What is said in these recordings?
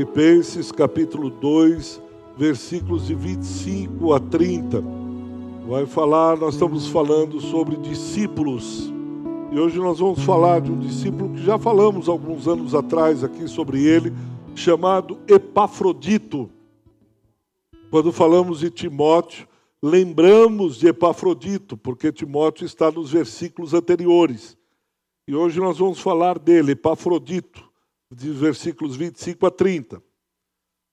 Filipenses capítulo 2, versículos de 25 a 30. Vai falar, nós estamos falando sobre discípulos. E hoje nós vamos falar de um discípulo que já falamos alguns anos atrás aqui sobre ele, chamado Epafrodito. Quando falamos de Timóteo, lembramos de Epafrodito, porque Timóteo está nos versículos anteriores. E hoje nós vamos falar dele, Epafrodito de versículos 25 a 30.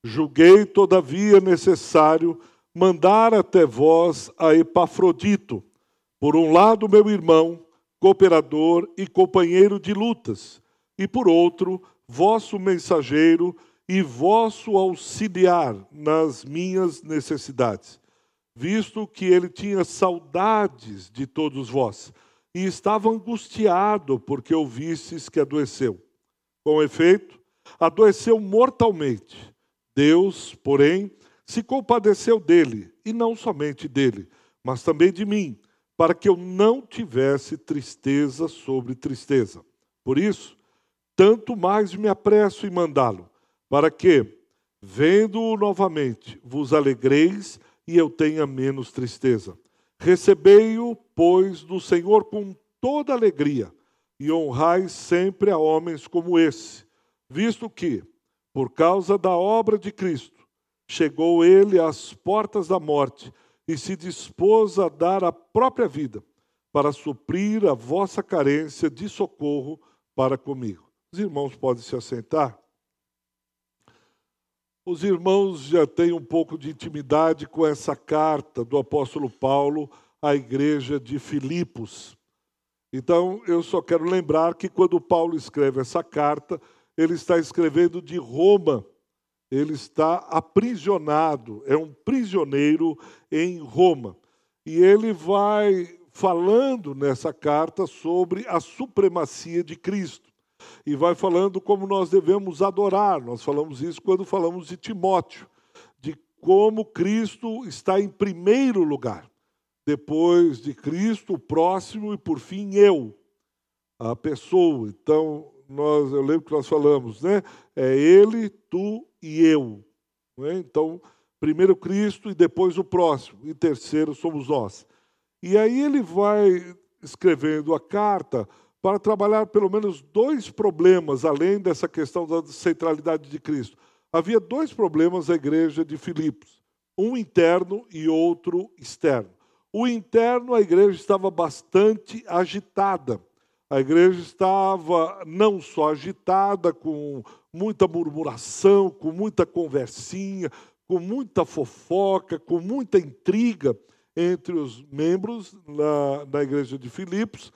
Julguei, todavia, necessário mandar até vós a Epafrodito, por um lado, meu irmão, cooperador e companheiro de lutas, e por outro, vosso mensageiro e vosso auxiliar nas minhas necessidades, visto que ele tinha saudades de todos vós e estava angustiado porque ouvistes que adoeceu. Com efeito, adoeceu mortalmente. Deus, porém, se compadeceu dele, e não somente dele, mas também de mim, para que eu não tivesse tristeza sobre tristeza. Por isso, tanto mais me apresso em mandá-lo, para que, vendo-o novamente, vos alegreis e eu tenha menos tristeza. Recebei-o, pois, do Senhor com toda alegria e honrai sempre a homens como esse, visto que, por causa da obra de Cristo, chegou ele às portas da morte e se dispôs a dar a própria vida para suprir a vossa carência de socorro para comigo. Os irmãos podem se assentar. Os irmãos já têm um pouco de intimidade com essa carta do apóstolo Paulo à igreja de Filipos. Então, eu só quero lembrar que quando Paulo escreve essa carta, ele está escrevendo de Roma. Ele está aprisionado, é um prisioneiro em Roma. E ele vai falando nessa carta sobre a supremacia de Cristo. E vai falando como nós devemos adorar. Nós falamos isso quando falamos de Timóteo, de como Cristo está em primeiro lugar depois de Cristo, o próximo e por fim eu, a pessoa. Então, nós, eu lembro que nós falamos, né? É ele, tu e eu. É? Então, primeiro Cristo e depois o próximo, e terceiro somos nós. E aí ele vai escrevendo a carta para trabalhar pelo menos dois problemas, além dessa questão da centralidade de Cristo. Havia dois problemas na igreja de Filipos, um interno e outro externo. O interno, a igreja estava bastante agitada. A igreja estava não só agitada, com muita murmuração, com muita conversinha, com muita fofoca, com muita intriga entre os membros na, na igreja de Filipos.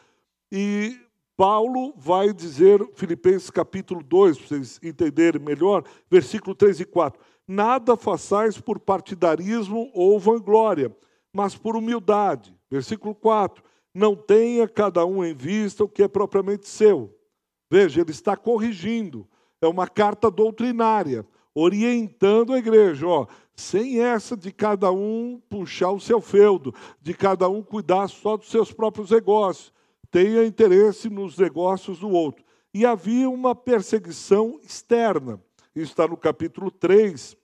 E Paulo vai dizer, Filipenses capítulo 2, para vocês entenderem melhor, versículo 3 e 4. Nada façais por partidarismo ou vanglória mas por humildade. Versículo 4: Não tenha cada um em vista o que é propriamente seu. Veja, ele está corrigindo. É uma carta doutrinária, orientando a igreja. Ó, sem essa de cada um puxar o seu feudo, de cada um cuidar só dos seus próprios negócios. Tenha interesse nos negócios do outro. E havia uma perseguição externa. Isso está no capítulo 3,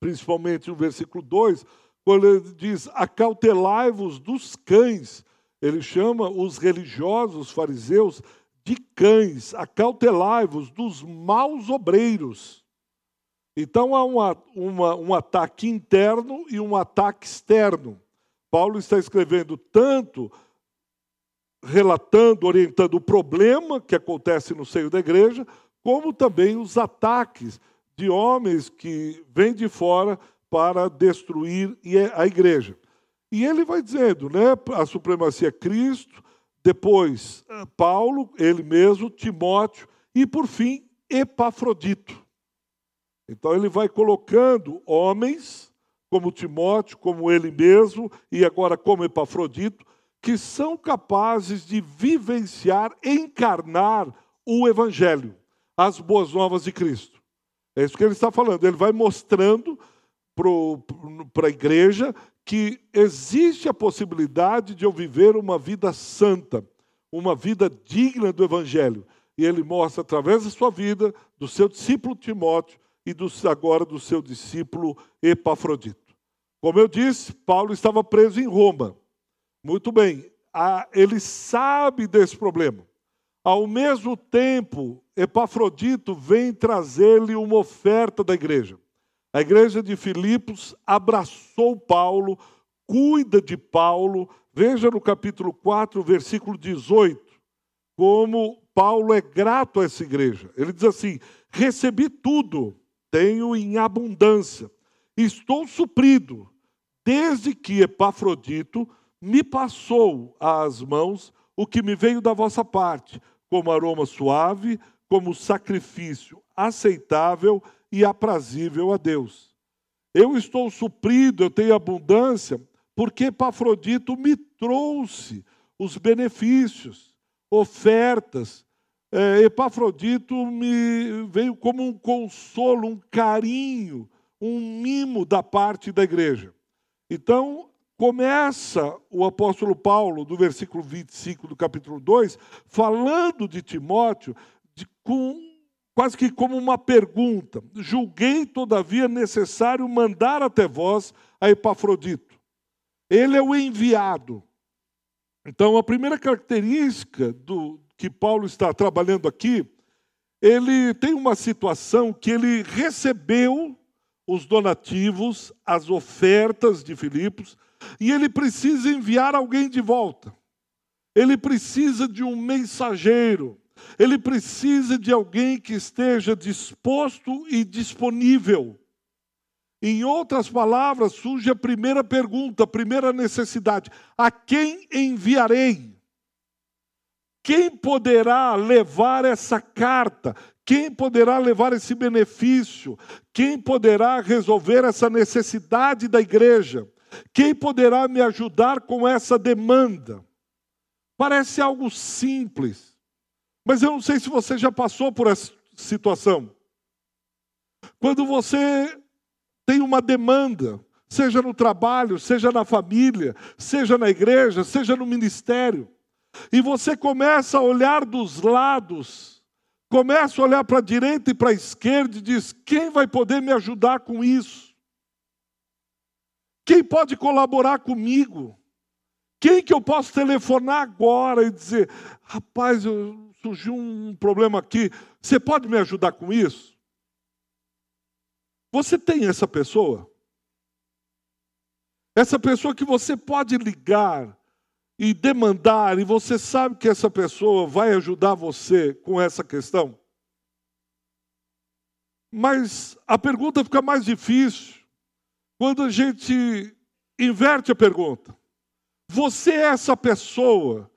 principalmente no versículo 2 quando ele diz acautelai-vos dos cães, ele chama os religiosos, os fariseus, de cães, acautelai-vos dos maus obreiros. Então há uma, uma, um ataque interno e um ataque externo. Paulo está escrevendo tanto relatando, orientando o problema que acontece no seio da igreja, como também os ataques de homens que vêm de fora para destruir a igreja. E ele vai dizendo, né, a supremacia é Cristo, depois eh, Paulo, ele mesmo, Timóteo e por fim Epafrodito. Então ele vai colocando homens como Timóteo, como ele mesmo e agora como Epafrodito, que são capazes de vivenciar, encarnar o evangelho, as boas novas de Cristo. É isso que ele está falando. Ele vai mostrando para a igreja que existe a possibilidade de eu viver uma vida santa, uma vida digna do Evangelho. E ele mostra, através da sua vida, do seu discípulo Timóteo, e do, agora do seu discípulo Epafrodito. Como eu disse, Paulo estava preso em Roma. Muito bem, ele sabe desse problema. Ao mesmo tempo, Epafrodito vem trazer-lhe uma oferta da igreja. A igreja de Filipos abraçou Paulo, cuida de Paulo. Veja no capítulo 4, versículo 18, como Paulo é grato a essa igreja. Ele diz assim: Recebi tudo, tenho em abundância, estou suprido, desde que Epafrodito me passou às mãos o que me veio da vossa parte, como aroma suave, como sacrifício aceitável e aprazível a Deus. Eu estou suprido, eu tenho abundância, porque Epafrodito me trouxe os benefícios, ofertas. É, Epafrodito me veio como um consolo, um carinho, um mimo da parte da igreja. Então, começa o apóstolo Paulo, do versículo 25 do capítulo 2, falando de Timóteo, de, com, quase que como uma pergunta: Julguei, todavia, necessário mandar até vós a Epafrodito. Ele é o enviado. Então, a primeira característica do que Paulo está trabalhando aqui, ele tem uma situação que ele recebeu os donativos, as ofertas de Filipos, e ele precisa enviar alguém de volta. Ele precisa de um mensageiro. Ele precisa de alguém que esteja disposto e disponível. Em outras palavras, surge a primeira pergunta, a primeira necessidade: a quem enviarei? Quem poderá levar essa carta? Quem poderá levar esse benefício? Quem poderá resolver essa necessidade da igreja? Quem poderá me ajudar com essa demanda? Parece algo simples, mas eu não sei se você já passou por essa situação. Quando você tem uma demanda, seja no trabalho, seja na família, seja na igreja, seja no ministério, e você começa a olhar dos lados, começa a olhar para a direita e para a esquerda e diz: quem vai poder me ajudar com isso? Quem pode colaborar comigo? Quem que eu posso telefonar agora e dizer, rapaz, eu, surgiu um problema aqui, você pode me ajudar com isso? Você tem essa pessoa? Essa pessoa que você pode ligar e demandar, e você sabe que essa pessoa vai ajudar você com essa questão? Mas a pergunta fica mais difícil quando a gente inverte a pergunta. Você é essa pessoa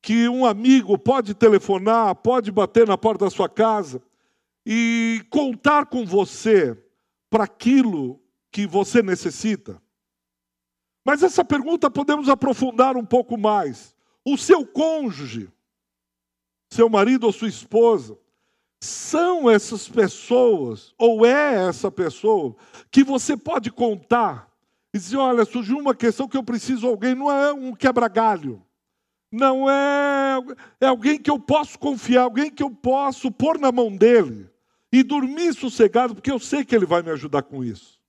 que um amigo pode telefonar, pode bater na porta da sua casa e contar com você para aquilo que você necessita? Mas essa pergunta podemos aprofundar um pouco mais. O seu cônjuge, seu marido ou sua esposa, são essas pessoas, ou é essa pessoa, que você pode contar e dizer: olha, surgiu uma questão que eu preciso de alguém, não é um quebra-galho, não é, é alguém que eu posso confiar, alguém que eu posso pôr na mão dele e dormir sossegado, porque eu sei que ele vai me ajudar com isso.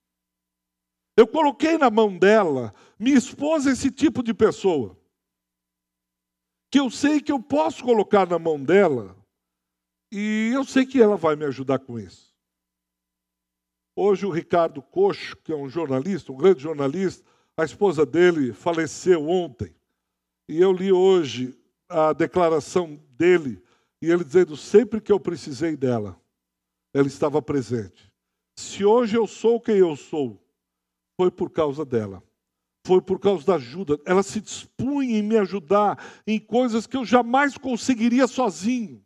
Eu coloquei na mão dela, minha esposa, esse tipo de pessoa, que eu sei que eu posso colocar na mão dela e eu sei que ela vai me ajudar com isso. Hoje o Ricardo Coxo, que é um jornalista, um grande jornalista, a esposa dele faleceu ontem. E eu li hoje a declaração dele, e ele dizendo: sempre que eu precisei dela, ela estava presente. Se hoje eu sou quem eu sou, foi por causa dela. Foi por causa da ajuda. Ela se dispunha em me ajudar em coisas que eu jamais conseguiria sozinho.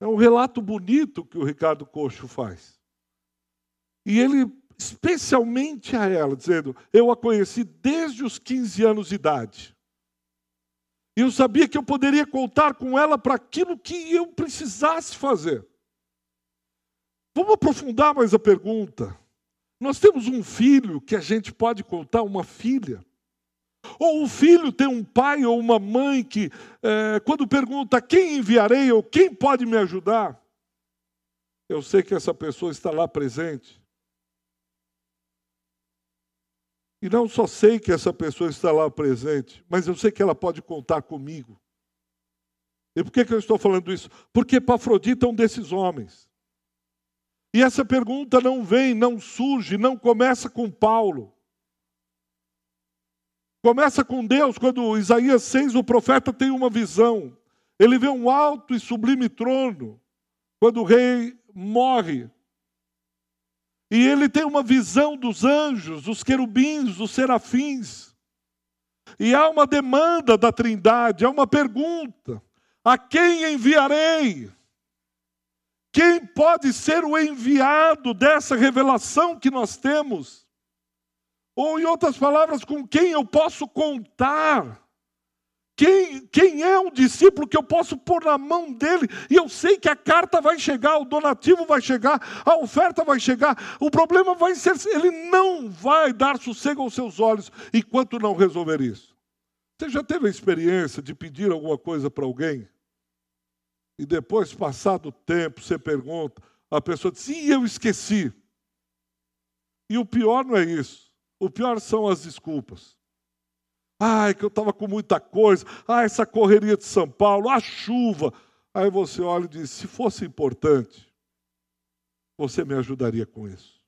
É um relato bonito que o Ricardo Coxo faz. E ele, especialmente a ela, dizendo: Eu a conheci desde os 15 anos de idade. E eu sabia que eu poderia contar com ela para aquilo que eu precisasse fazer. Vamos aprofundar mais a pergunta. Nós temos um filho que a gente pode contar, uma filha. Ou o filho tem um pai ou uma mãe que, é, quando pergunta quem enviarei ou quem pode me ajudar, eu sei que essa pessoa está lá presente. E não só sei que essa pessoa está lá presente, mas eu sei que ela pode contar comigo. E por que, eu estou falando isso? Porque Epafrodita é um desses homens. E essa pergunta não vem, não surge, não começa com Paulo. Começa com Deus, quando Isaías 6, o profeta tem uma visão. Ele vê um alto e sublime trono, quando o rei morre. E ele tem uma visão dos anjos, dos querubins, dos serafins. E há uma demanda da Trindade, há uma pergunta: a quem enviarei? Quem pode ser o enviado dessa revelação que nós temos? Ou, em outras palavras, com quem eu posso contar? Quem, quem é um discípulo que eu posso pôr na mão dele e eu sei que a carta vai chegar, o donativo vai chegar, a oferta vai chegar. O problema vai ser, ele não vai dar sossego aos seus olhos enquanto não resolver isso. Você já teve a experiência de pedir alguma coisa para alguém? E depois, passado o tempo, você pergunta, a pessoa diz: Sim, eu esqueci. E o pior não é isso. O pior são as desculpas. Ai, que eu estava com muita coisa. Ah, essa correria de São Paulo, a chuva. Aí você olha e diz: se fosse importante, você me ajudaria com isso.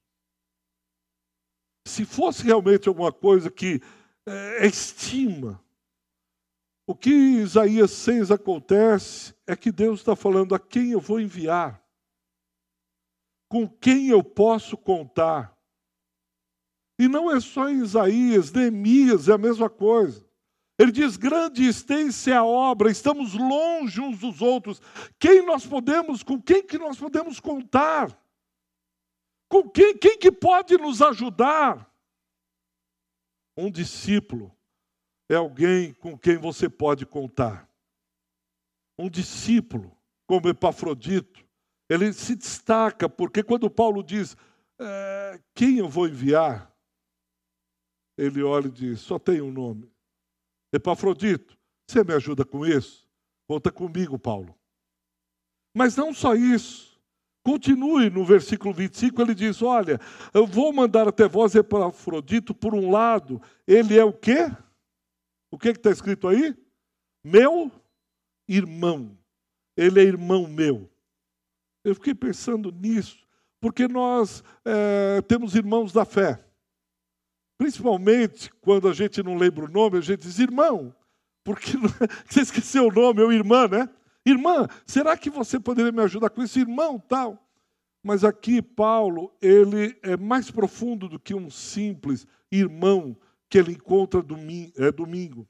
Se fosse realmente alguma coisa que é, estima, o que Isaías 6 acontece é que Deus está falando a quem eu vou enviar, com quem eu posso contar. E não é só em Isaías, Neemias é a mesma coisa. Ele diz: grande extensa é a obra, estamos longe uns dos outros. Quem nós podemos, com quem que nós podemos contar? Com quem, quem que pode nos ajudar? Um discípulo é alguém com quem você pode contar. Um discípulo, como Epafrodito, ele se destaca, porque quando Paulo diz: é, quem eu vou enviar? Ele olha e diz: só tem um nome. Epafrodito, você me ajuda com isso? Conta comigo, Paulo. Mas não só isso. Continue no versículo 25, ele diz: Olha, eu vou mandar até vós Epafrodito, por um lado, ele é o quê? O que está escrito aí? Meu irmão. Ele é irmão meu. Eu fiquei pensando nisso, porque nós é, temos irmãos da fé. Principalmente quando a gente não lembra o nome, a gente diz, irmão, porque você esqueceu o nome, ou irmã, né? Irmã, será que você poderia me ajudar com isso? Irmão, tal. Mas aqui Paulo, ele é mais profundo do que um simples irmão que ele encontra é, domingo.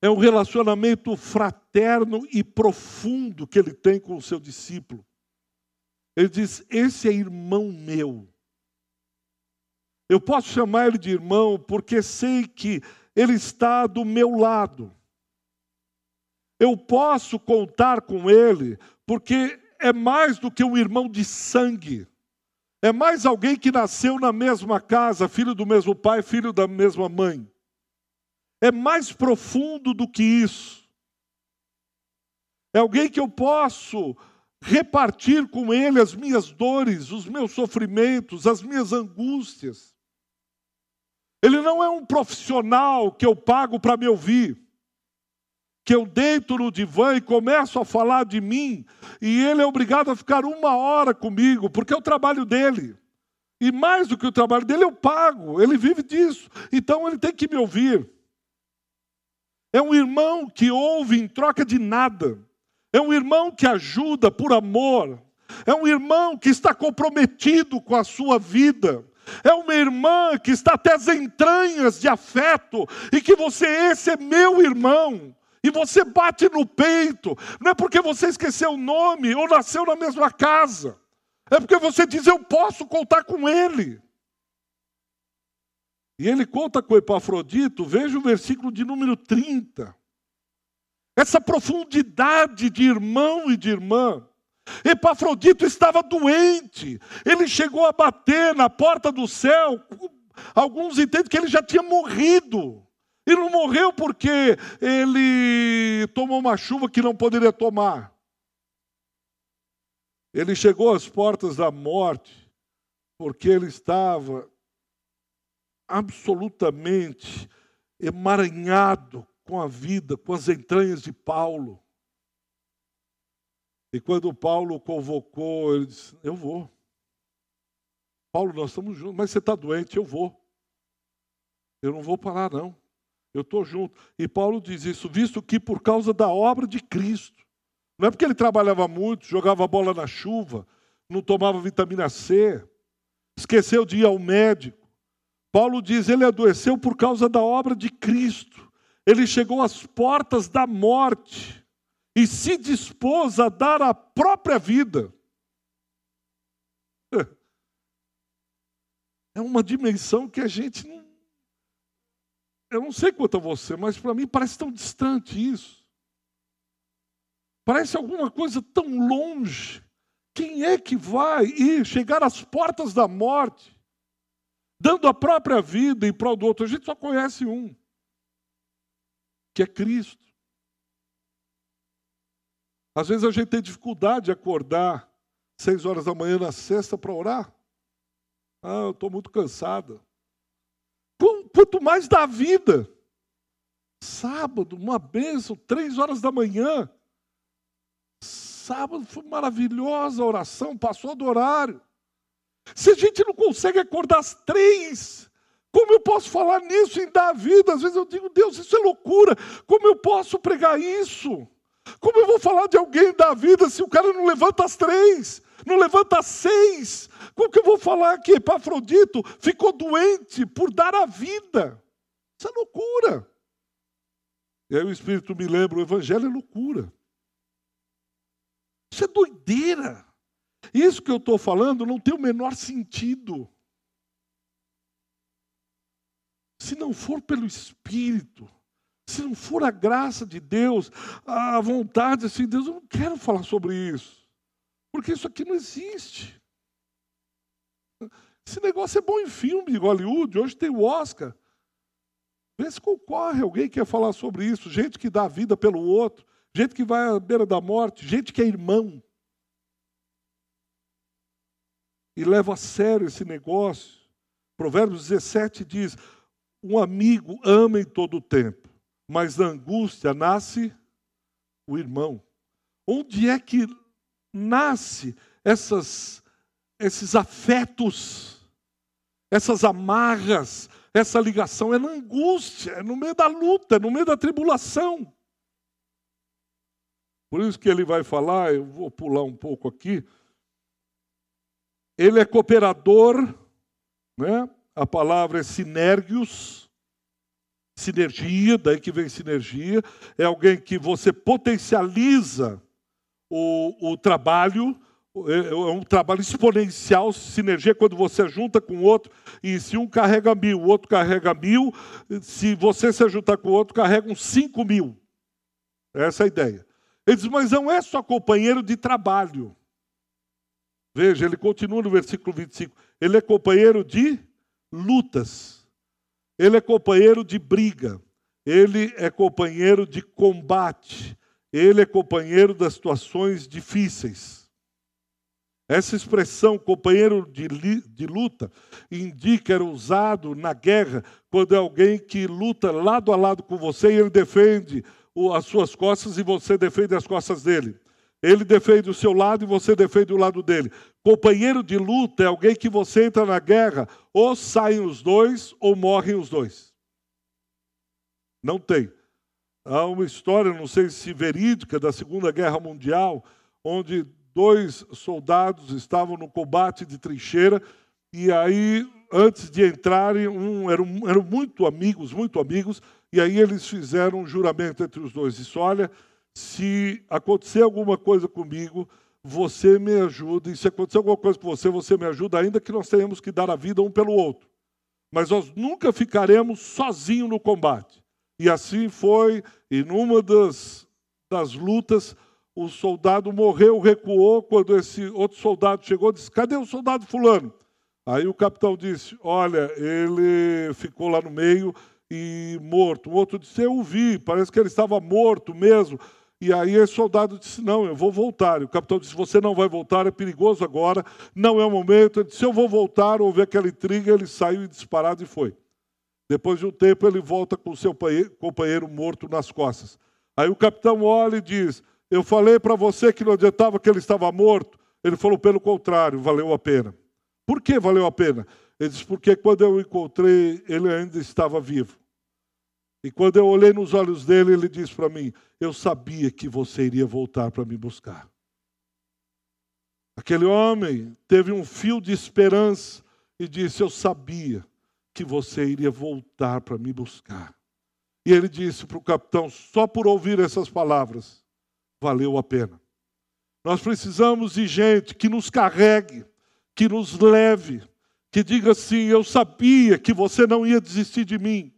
É um relacionamento fraterno e profundo que ele tem com o seu discípulo. Ele diz: Esse é irmão meu. Eu posso chamar ele de irmão porque sei que ele está do meu lado. Eu posso contar com ele porque é mais do que um irmão de sangue. É mais alguém que nasceu na mesma casa, filho do mesmo pai, filho da mesma mãe. É mais profundo do que isso. É alguém que eu posso repartir com ele as minhas dores, os meus sofrimentos, as minhas angústias. Ele não é um profissional que eu pago para me ouvir. Que eu deito no divã e começo a falar de mim, e ele é obrigado a ficar uma hora comigo, porque é o trabalho dele. E mais do que o trabalho dele, eu pago, ele vive disso. Então ele tem que me ouvir. É um irmão que ouve em troca de nada. É um irmão que ajuda por amor. É um irmão que está comprometido com a sua vida é uma irmã que está até as entranhas de afeto, e que você, esse é meu irmão, e você bate no peito, não é porque você esqueceu o nome ou nasceu na mesma casa, é porque você diz: Eu posso contar com ele. E ele conta com Epafrodito, veja o versículo de número 30. Essa profundidade de irmão e de irmã. Epafrodito estava doente, ele chegou a bater na porta do céu. Alguns entendem que ele já tinha morrido. E não morreu porque ele tomou uma chuva que não poderia tomar. Ele chegou às portas da morte porque ele estava absolutamente emaranhado com a vida, com as entranhas de Paulo. E quando Paulo convocou, ele disse: Eu vou. Paulo, nós estamos juntos, mas você está doente, eu vou. Eu não vou parar, não. Eu estou junto. E Paulo diz isso, visto que por causa da obra de Cristo. Não é porque ele trabalhava muito, jogava bola na chuva, não tomava vitamina C, esqueceu de ir ao médico. Paulo diz: ele adoeceu por causa da obra de Cristo. Ele chegou às portas da morte e se dispôs a dar a própria vida. É uma dimensão que a gente não. Eu não sei quanto a você, mas para mim parece tão distante isso. Parece alguma coisa tão longe. Quem é que vai ir chegar às portas da morte, dando a própria vida em prol do outro? A gente só conhece um, que é Cristo. Às vezes a gente tem dificuldade de acordar seis horas da manhã na sexta para orar. Ah, eu estou muito cansada. Quanto mais da vida. Sábado, uma bênção, três horas da manhã. Sábado foi maravilhosa a oração, passou do horário. Se a gente não consegue acordar às três, como eu posso falar nisso em dar vida? Às vezes eu digo, Deus, isso é loucura. Como eu posso pregar isso? Como eu vou falar de alguém da vida se o cara não levanta às três? não levanta seis. Como que eu vou falar que Epafrodito ficou doente por dar a vida? Isso é loucura. E aí o Espírito me lembra: o Evangelho é loucura. Isso é doideira. Isso que eu estou falando não tem o menor sentido. Se não for pelo Espírito, se não for a graça de Deus, a vontade assim, Deus, eu não quero falar sobre isso. Porque isso aqui não existe. Esse negócio é bom em filme Hollywood, hoje tem o Oscar. Vê se concorre alguém que quer falar sobre isso. Gente que dá vida pelo outro, gente que vai à beira da morte, gente que é irmão. E leva a sério esse negócio. Provérbios 17 diz: Um amigo ama em todo o tempo, mas da angústia nasce o irmão. Onde é que nasce essas, esses afetos, essas amarras, essa ligação é na angústia, é no meio da luta, é no meio da tribulação. Por isso que ele vai falar, eu vou pular um pouco aqui. Ele é cooperador, né? a palavra é sinergios, sinergia, daí que vem sinergia, é alguém que você potencializa o, o trabalho, é, é um trabalho exponencial, sinergia, quando você junta com o outro, e se um carrega mil, o outro carrega mil, se você se juntar com o outro, carrega uns cinco mil. Essa é a ideia. Ele diz, mas não é só companheiro de trabalho. Veja, ele continua no versículo 25. Ele é companheiro de lutas. Ele é companheiro de briga. Ele é companheiro de combate. Ele é companheiro das situações difíceis. Essa expressão, companheiro de, de luta, indica, era usado na guerra, quando é alguém que luta lado a lado com você e ele defende as suas costas e você defende as costas dele. Ele defende o seu lado e você defende o lado dele. Companheiro de luta é alguém que você entra na guerra, ou saem os dois ou morrem os dois. Não tem. Há uma história, não sei se verídica, da Segunda Guerra Mundial, onde dois soldados estavam no combate de trincheira e aí, antes de entrarem, um, eram, eram muito amigos, muito amigos, e aí eles fizeram um juramento entre os dois. Disse: Olha, se acontecer alguma coisa comigo, você me ajuda, e se acontecer alguma coisa com você, você me ajuda, ainda que nós tenhamos que dar a vida um pelo outro. Mas nós nunca ficaremos sozinhos no combate. E assim foi, e numa das, das lutas, o soldado morreu, recuou, quando esse outro soldado chegou, disse, cadê o soldado fulano? Aí o capitão disse, olha, ele ficou lá no meio e morto. O outro disse, eu vi, parece que ele estava morto mesmo. E aí esse soldado disse: Não, eu vou voltar. E o capitão disse: Você não vai voltar, é perigoso agora, não é o momento. Ele disse: Eu vou voltar. Houve aquela intriga, ele saiu disparado e foi. Depois de um tempo, ele volta com seu companheiro morto nas costas. Aí o capitão olha e diz: Eu falei para você que não adiantava que ele estava morto. Ele falou: Pelo contrário, valeu a pena. Por que valeu a pena? Ele disse: Porque quando eu o encontrei, ele ainda estava vivo. E quando eu olhei nos olhos dele, ele disse para mim: Eu sabia que você iria voltar para me buscar. Aquele homem teve um fio de esperança e disse: Eu sabia que você iria voltar para me buscar. E ele disse para o capitão: Só por ouvir essas palavras, valeu a pena. Nós precisamos de gente que nos carregue, que nos leve, que diga assim: Eu sabia que você não ia desistir de mim.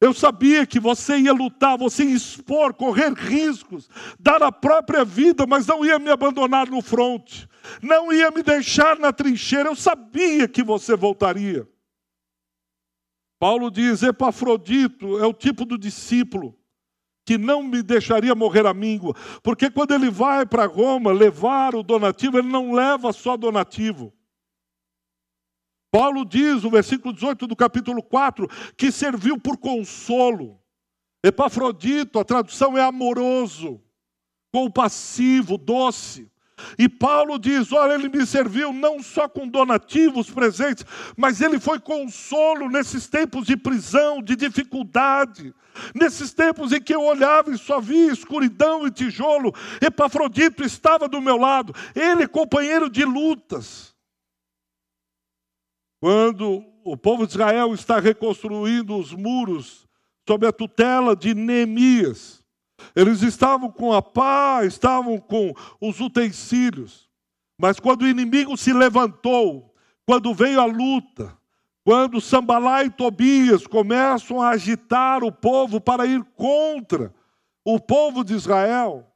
Eu sabia que você ia lutar, você ia expor, correr riscos, dar a própria vida, mas não ia me abandonar no fronte, não ia me deixar na trincheira. Eu sabia que você voltaria. Paulo diz: Epafrodito é o tipo do discípulo que não me deixaria morrer a míngua, porque quando ele vai para Roma levar o donativo, ele não leva só donativo. Paulo diz, no versículo 18 do capítulo 4, que serviu por consolo. Epafrodito, a tradução é amoroso, compassivo, doce. E Paulo diz: Olha, ele me serviu não só com donativos presentes, mas ele foi consolo nesses tempos de prisão, de dificuldade, nesses tempos em que eu olhava e só via escuridão e tijolo. Epafrodito estava do meu lado, ele, companheiro de lutas. Quando o povo de Israel está reconstruindo os muros sob a tutela de Neemias, eles estavam com a pá, estavam com os utensílios, mas quando o inimigo se levantou, quando veio a luta, quando Sambalá e Tobias começam a agitar o povo para ir contra o povo de Israel,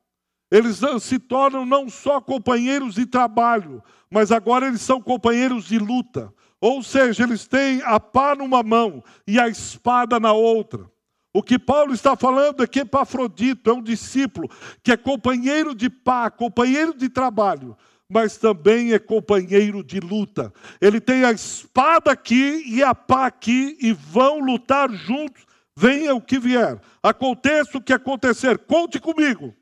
eles se tornam não só companheiros de trabalho, mas agora eles são companheiros de luta. Ou seja, eles têm a pá numa mão e a espada na outra. O que Paulo está falando é que Epafrodito é um discípulo que é companheiro de pá, companheiro de trabalho, mas também é companheiro de luta. Ele tem a espada aqui e a pá aqui e vão lutar juntos, venha o que vier. Aconteça o que acontecer, conte comigo.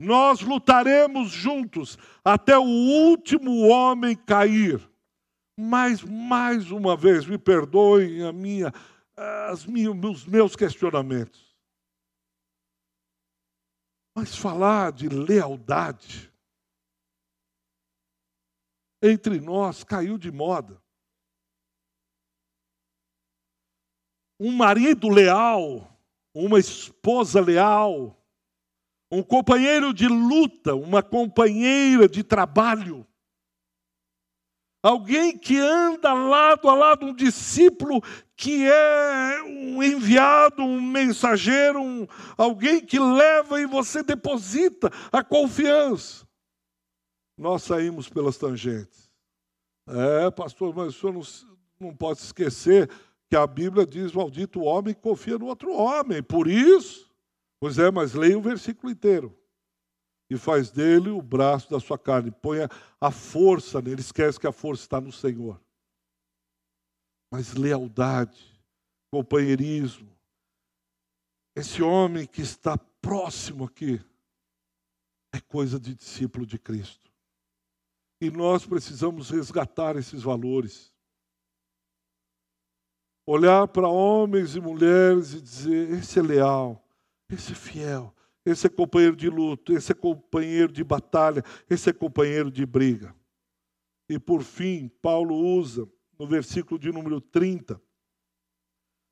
Nós lutaremos juntos até o último homem cair. Mas, mais uma vez, me perdoem a minha, as os meus questionamentos. Mas falar de lealdade entre nós caiu de moda. Um marido leal, uma esposa leal, um companheiro de luta, uma companheira de trabalho Alguém que anda lado a lado, um discípulo que é um enviado, um mensageiro, um, alguém que leva e você deposita a confiança. Nós saímos pelas tangentes. É, pastor, mas o senhor não, não pode esquecer que a Bíblia diz: maldito o homem que confia no outro homem. Por isso, pois é, mas leia o versículo inteiro e faz dele o braço da sua carne. Ponha a força nele, esquece que a força está no Senhor. Mas lealdade, companheirismo, esse homem que está próximo aqui, é coisa de discípulo de Cristo. E nós precisamos resgatar esses valores. Olhar para homens e mulheres e dizer: esse é leal, esse é fiel, esse é companheiro de luto, esse é companheiro de batalha, esse é companheiro de briga. E por fim, Paulo usa no versículo de número 30,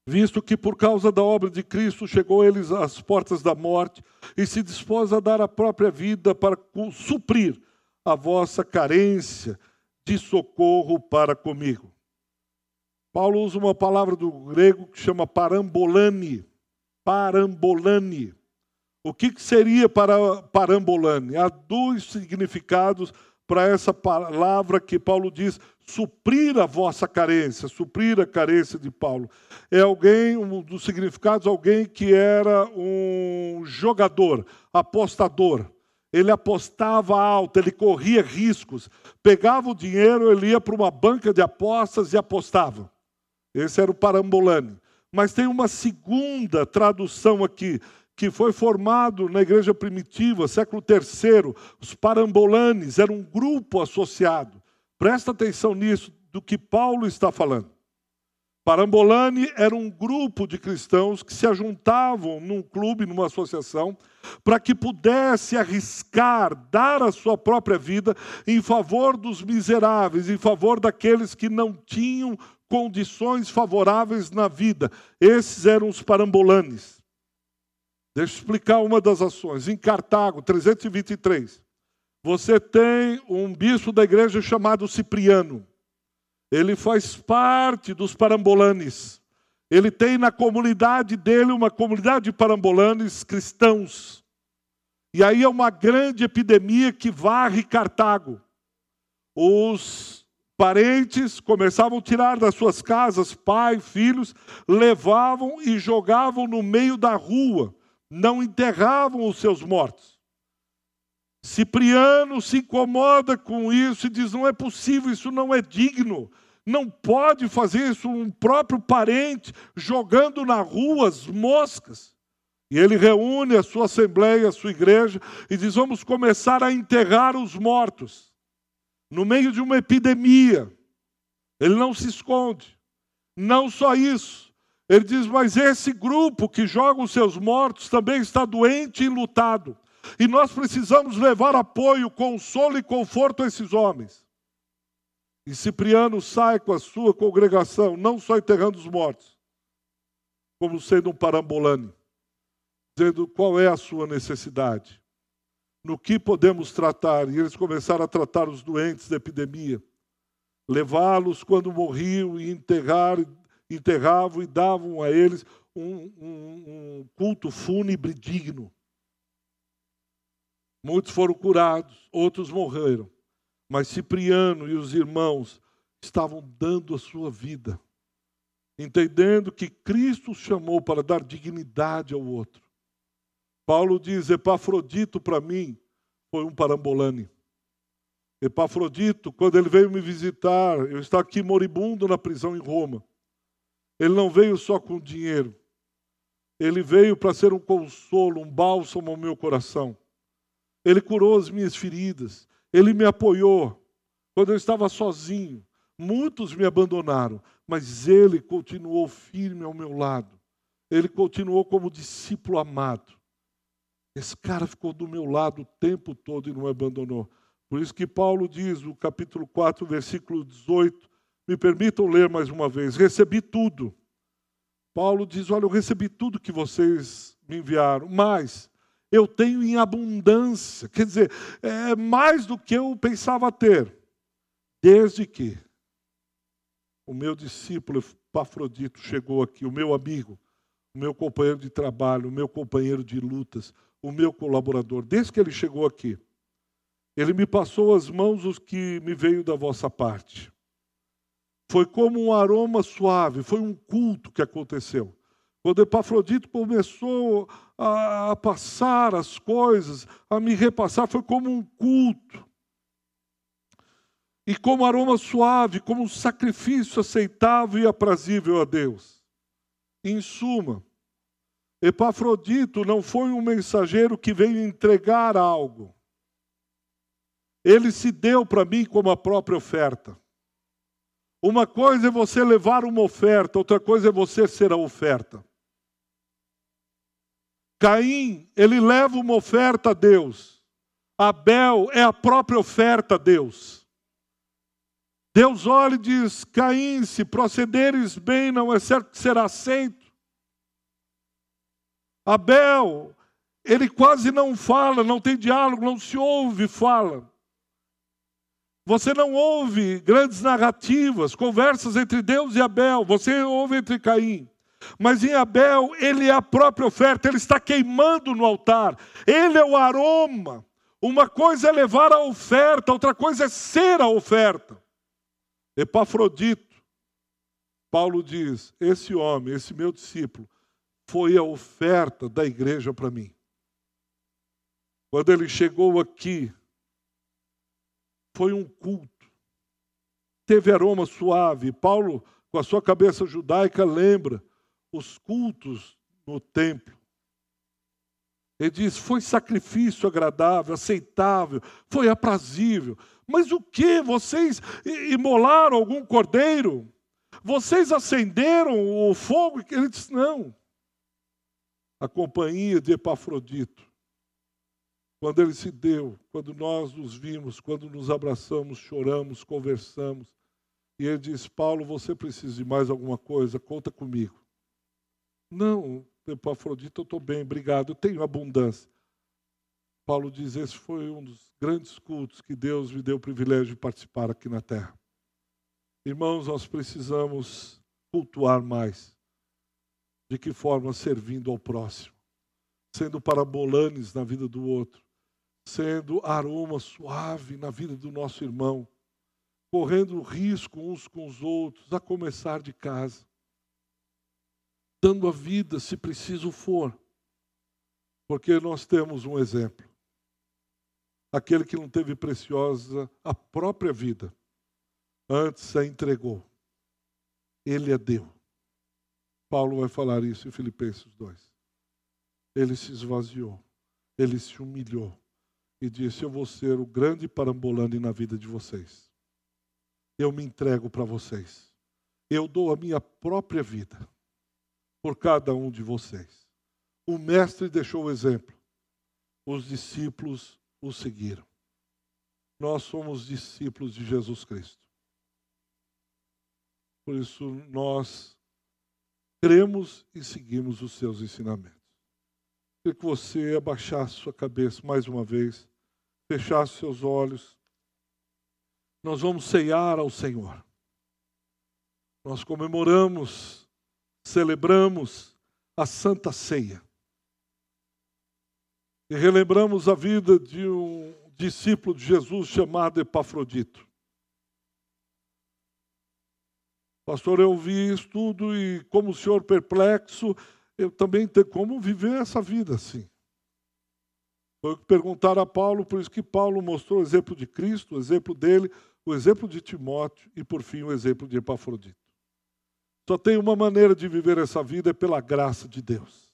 visto que por causa da obra de Cristo chegou eles às portas da morte e se dispôs a dar a própria vida para suprir a vossa carência de socorro para comigo. Paulo usa uma palavra do grego que chama parambolane, parambolane o que seria para parambolane? Há dois significados para essa palavra que Paulo diz, suprir a vossa carência, suprir a carência de Paulo. É alguém, um dos significados, alguém que era um jogador, apostador. Ele apostava alto, ele corria riscos. Pegava o dinheiro, ele ia para uma banca de apostas e apostava. Esse era o parambolane. Mas tem uma segunda tradução aqui, que foi formado na igreja primitiva, século III. Os parambolanes eram um grupo associado. Presta atenção nisso, do que Paulo está falando. Parambolani era um grupo de cristãos que se ajuntavam num clube, numa associação, para que pudesse arriscar, dar a sua própria vida em favor dos miseráveis, em favor daqueles que não tinham condições favoráveis na vida. Esses eram os parambolanes. Deixa eu explicar uma das ações. Em Cartago, 323, você tem um bispo da igreja chamado Cipriano. Ele faz parte dos parambolanes. Ele tem na comunidade dele uma comunidade de parambolanes cristãos. E aí é uma grande epidemia que varre Cartago. Os Parentes começavam a tirar das suas casas pai, filhos, levavam e jogavam no meio da rua, não enterravam os seus mortos. Cipriano se incomoda com isso e diz: não é possível, isso não é digno. Não pode fazer isso um próprio parente jogando na rua as moscas. E ele reúne a sua assembleia, a sua igreja, e diz: vamos começar a enterrar os mortos no meio de uma epidemia. Ele não se esconde. Não só isso. Ele diz: Mas esse grupo que joga os seus mortos também está doente e lutado. E nós precisamos levar apoio, consolo e conforto a esses homens. E Cipriano sai com a sua congregação, não só enterrando os mortos, como sendo um parambolane, dizendo qual é a sua necessidade no que podemos tratar. E eles começaram a tratar os doentes da epidemia, levá-los quando morriam e enterrar, enterravam e davam a eles um, um, um culto fúnebre digno. Muitos foram curados, outros morreram. Mas Cipriano e os irmãos estavam dando a sua vida, entendendo que Cristo os chamou para dar dignidade ao outro. Paulo diz: Epafrodito para mim foi um parambolane. Epafrodito, quando ele veio me visitar, eu estava aqui moribundo na prisão em Roma. Ele não veio só com dinheiro. Ele veio para ser um consolo, um bálsamo ao meu coração. Ele curou as minhas feridas. Ele me apoiou quando eu estava sozinho. Muitos me abandonaram, mas ele continuou firme ao meu lado. Ele continuou como discípulo amado. Esse cara ficou do meu lado o tempo todo e não me abandonou. Por isso que Paulo diz, no capítulo 4, versículo 18, me permitam ler mais uma vez: recebi tudo. Paulo diz: Olha, eu recebi tudo que vocês me enviaram, mas eu tenho em abundância. Quer dizer, é mais do que eu pensava ter. Desde que o meu discípulo Pafrodito chegou aqui, o meu amigo, o meu companheiro de trabalho, o meu companheiro de lutas, o meu colaborador, desde que ele chegou aqui. Ele me passou as mãos os que me veio da vossa parte. Foi como um aroma suave, foi um culto que aconteceu. Quando Epafrodito começou a, passar as coisas, a me repassar, foi como um culto. E como aroma suave, como um sacrifício aceitável e aprazível a Deus. Em suma, Epafrodito não foi um mensageiro que veio entregar algo. Ele se deu para mim como a própria oferta. Uma coisa é você levar uma oferta, outra coisa é você ser a oferta. Caim, ele leva uma oferta a Deus. Abel é a própria oferta a Deus. Deus olha e diz: Caim, se procederes bem, não é certo que será aceito. Abel, ele quase não fala, não tem diálogo, não se ouve fala. Você não ouve grandes narrativas, conversas entre Deus e Abel, você ouve entre Caim. Mas em Abel, ele é a própria oferta, ele está queimando no altar, ele é o aroma, Uma coisa é levar a oferta, outra coisa é ser a oferta. Epafrodito, Paulo diz: esse homem, esse meu discípulo, foi a oferta da igreja para mim. Quando ele chegou aqui, foi um culto. Teve aroma suave. Paulo, com a sua cabeça judaica, lembra os cultos no templo. Ele diz: foi sacrifício agradável, aceitável, foi aprazível. Mas o que? Vocês imolaram algum cordeiro? Vocês acenderam o fogo? Ele diz: não. A companhia de Epafrodito, quando ele se deu, quando nós nos vimos, quando nos abraçamos, choramos, conversamos, e ele diz: Paulo, você precisa de mais alguma coisa? Conta comigo. Não, Epafrodito, eu estou bem, obrigado, eu tenho abundância. Paulo diz: esse foi um dos grandes cultos que Deus me deu o privilégio de participar aqui na terra. Irmãos, nós precisamos cultuar mais. De que forma? Servindo ao próximo, sendo parabolanes na vida do outro, sendo aroma suave na vida do nosso irmão, correndo risco uns com os outros, a começar de casa dando a vida se preciso for. Porque nós temos um exemplo. Aquele que não teve preciosa a própria vida, antes a entregou. Ele a deu. Paulo vai falar isso em Filipenses 2. Ele se esvaziou, ele se humilhou e disse: Eu vou ser o grande parambolante na vida de vocês. Eu me entrego para vocês. Eu dou a minha própria vida por cada um de vocês. O Mestre deixou o exemplo, os discípulos o seguiram. Nós somos discípulos de Jesus Cristo. Por isso, nós cremos e seguimos os seus ensinamentos. Queria que você abaixasse sua cabeça mais uma vez, fechasse seus olhos. Nós vamos ceiar ao Senhor. Nós comemoramos celebramos a Santa Ceia. E relembramos a vida de um discípulo de Jesus chamado Epafrodito. Pastor, eu vi isso tudo e, como o senhor perplexo, eu também tenho como viver essa vida assim. Foi o que perguntaram a Paulo, por isso que Paulo mostrou o exemplo de Cristo, o exemplo dele, o exemplo de Timóteo e, por fim, o exemplo de Epafrodito. Só tem uma maneira de viver essa vida é pela graça de Deus.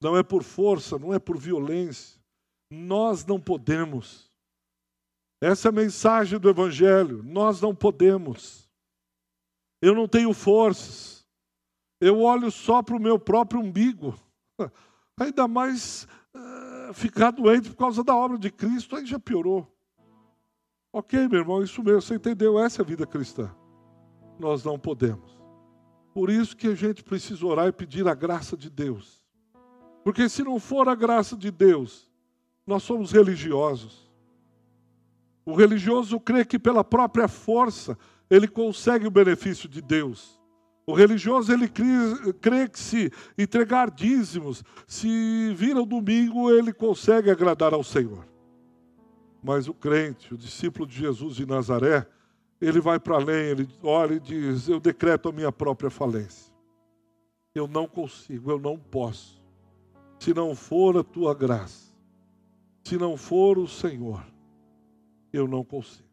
Não é por força, não é por violência. Nós não podemos. Essa é a mensagem do Evangelho. Nós não podemos. Eu não tenho forças. Eu olho só para o meu próprio umbigo. Ainda mais ficar doente por causa da obra de Cristo, aí já piorou. Ok, meu irmão, isso mesmo, você entendeu? Essa é a vida cristã. Nós não podemos. Por isso que a gente precisa orar e pedir a graça de Deus. Porque se não for a graça de Deus, nós somos religiosos. O religioso crê que pela própria força ele consegue o benefício de Deus. O religioso ele crê, crê que se entregar dízimos, se vir ao domingo, ele consegue agradar ao Senhor. Mas o crente, o discípulo de Jesus de Nazaré, ele vai para além, ele olha e diz: Eu decreto a minha própria falência. Eu não consigo, eu não posso. Se não for a tua graça, se não for o Senhor, eu não consigo.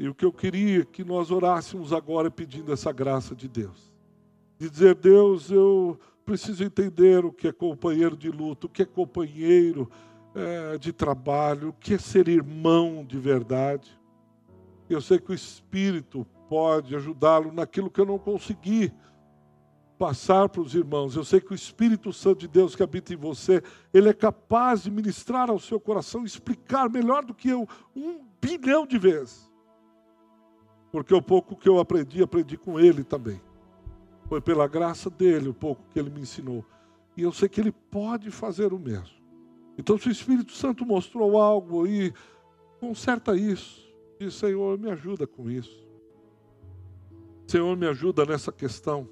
E o que eu queria que nós orássemos agora pedindo essa graça de Deus. De dizer, Deus, eu preciso entender o que é companheiro de luto, o que é companheiro é, de trabalho, o que é ser irmão de verdade. Eu sei que o Espírito pode ajudá-lo naquilo que eu não consegui passar para os irmãos. Eu sei que o Espírito Santo de Deus que habita em você, ele é capaz de ministrar ao seu coração, explicar melhor do que eu um bilhão de vezes. Porque o pouco que eu aprendi, aprendi com ele também. Foi pela graça dele o pouco que ele me ensinou. E eu sei que ele pode fazer o mesmo. Então, se o Espírito Santo mostrou algo aí, conserta isso. Diz, Senhor, me ajuda com isso. Senhor, me ajuda nessa questão.